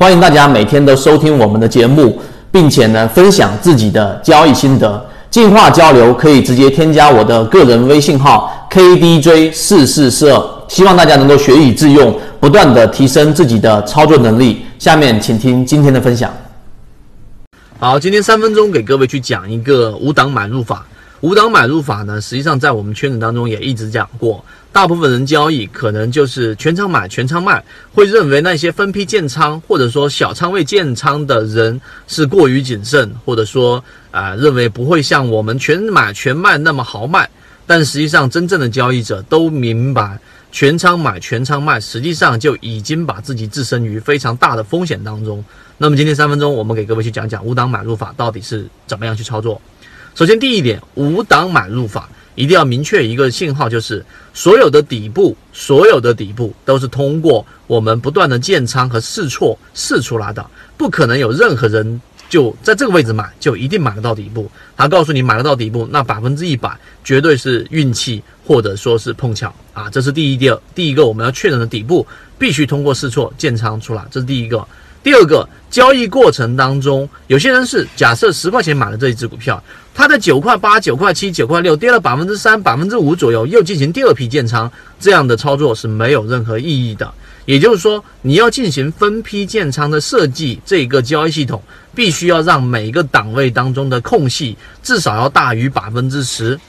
欢迎大家每天都收听我们的节目，并且呢分享自己的交易心得。进化交流可以直接添加我的个人微信号 KDJ 四四四二，希望大家能够学以致用，不断的提升自己的操作能力。下面请听今天的分享。好，今天三分钟给各位去讲一个五档买入法。五档买入法呢，实际上在我们圈子当中也一直讲过。大部分人交易可能就是全仓买全仓卖，会认为那些分批建仓或者说小仓位建仓的人是过于谨慎，或者说啊认为不会像我们全买全卖那么豪迈。但实际上，真正的交易者都明白，全仓买全仓卖，实际上就已经把自己置身于非常大的风险当中。那么今天三分钟，我们给各位去讲讲五档买入法到底是怎么样去操作。首先，第一点，五档买入法一定要明确一个信号，就是所有的底部，所有的底部都是通过我们不断的建仓和试错试出来的，不可能有任何人就在这个位置买就一定买得到底部。他告诉你买得到底部，那百分之一百绝对是运气或者说是碰巧啊，这是第一、第二，第一个我们要确认的底部必须通过试错建仓出来，这是第一个。第二个交易过程当中，有些人是假设十块钱买了这一只股票，它在九块八、九块七、九块六跌了百分之三、百分之五左右，又进行第二批建仓，这样的操作是没有任何意义的。也就是说，你要进行分批建仓的设计，这个交易系统必须要让每个档位当中的空隙至少要大于百分之十，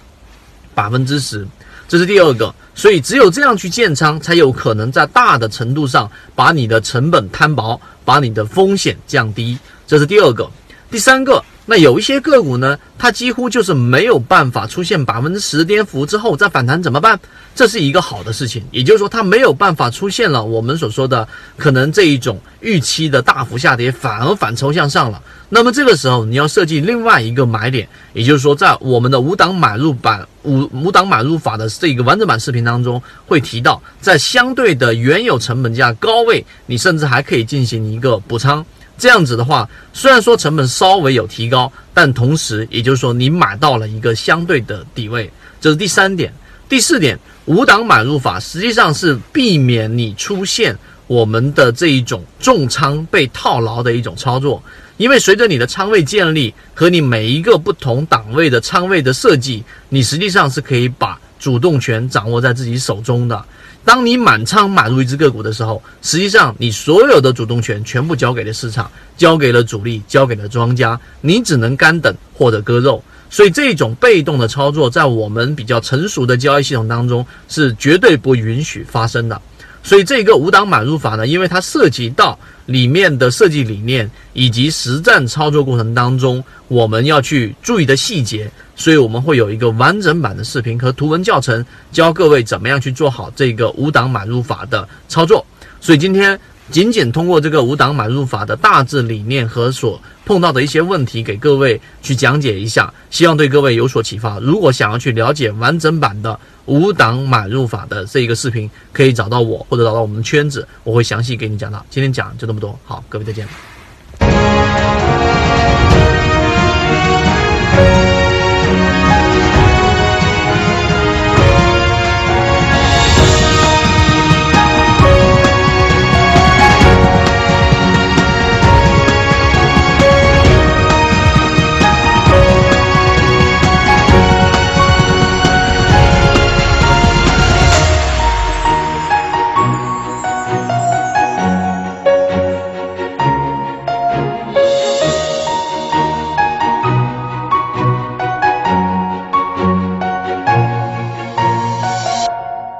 百分之十。这是第二个，所以只有这样去建仓，才有可能在大的程度上把你的成本摊薄，把你的风险降低。这是第二个，第三个。那有一些个股呢，它几乎就是没有办法出现百分之十跌幅之后再反弹，怎么办？这是一个好的事情，也就是说它没有办法出现了我们所说的可能这一种预期的大幅下跌，反而反抽向上了。那么这个时候你要设计另外一个买点，也就是说在我们的五档买入版五五档买入法的这个完整版视频当中会提到，在相对的原有成本价高位，你甚至还可以进行一个补仓。这样子的话，虽然说成本稍微有提高，但同时也就是说你买到了一个相对的底位，这是第三点。第四点，五档买入法实际上是避免你出现我们的这一种重仓被套牢的一种操作，因为随着你的仓位建立和你每一个不同档位的仓位的设计，你实际上是可以把主动权掌握在自己手中的。当你满仓买入一只个股的时候，实际上你所有的主动权全部交给了市场，交给了主力，交给了庄家，你只能干等或者割肉。所以这种被动的操作，在我们比较成熟的交易系统当中是绝对不允许发生的。所以这个五档买入法呢，因为它涉及到里面的设计理念以及实战操作过程当中我们要去注意的细节，所以我们会有一个完整版的视频和图文教程，教各位怎么样去做好这个五档买入法的操作。所以今天。仅仅通过这个五档买入法的大致理念和所碰到的一些问题，给各位去讲解一下，希望对各位有所启发。如果想要去了解完整版的五档买入法的这一个视频，可以找到我或者找到我们的圈子，我会详细给你讲到。今天讲就这么多，好，各位再见。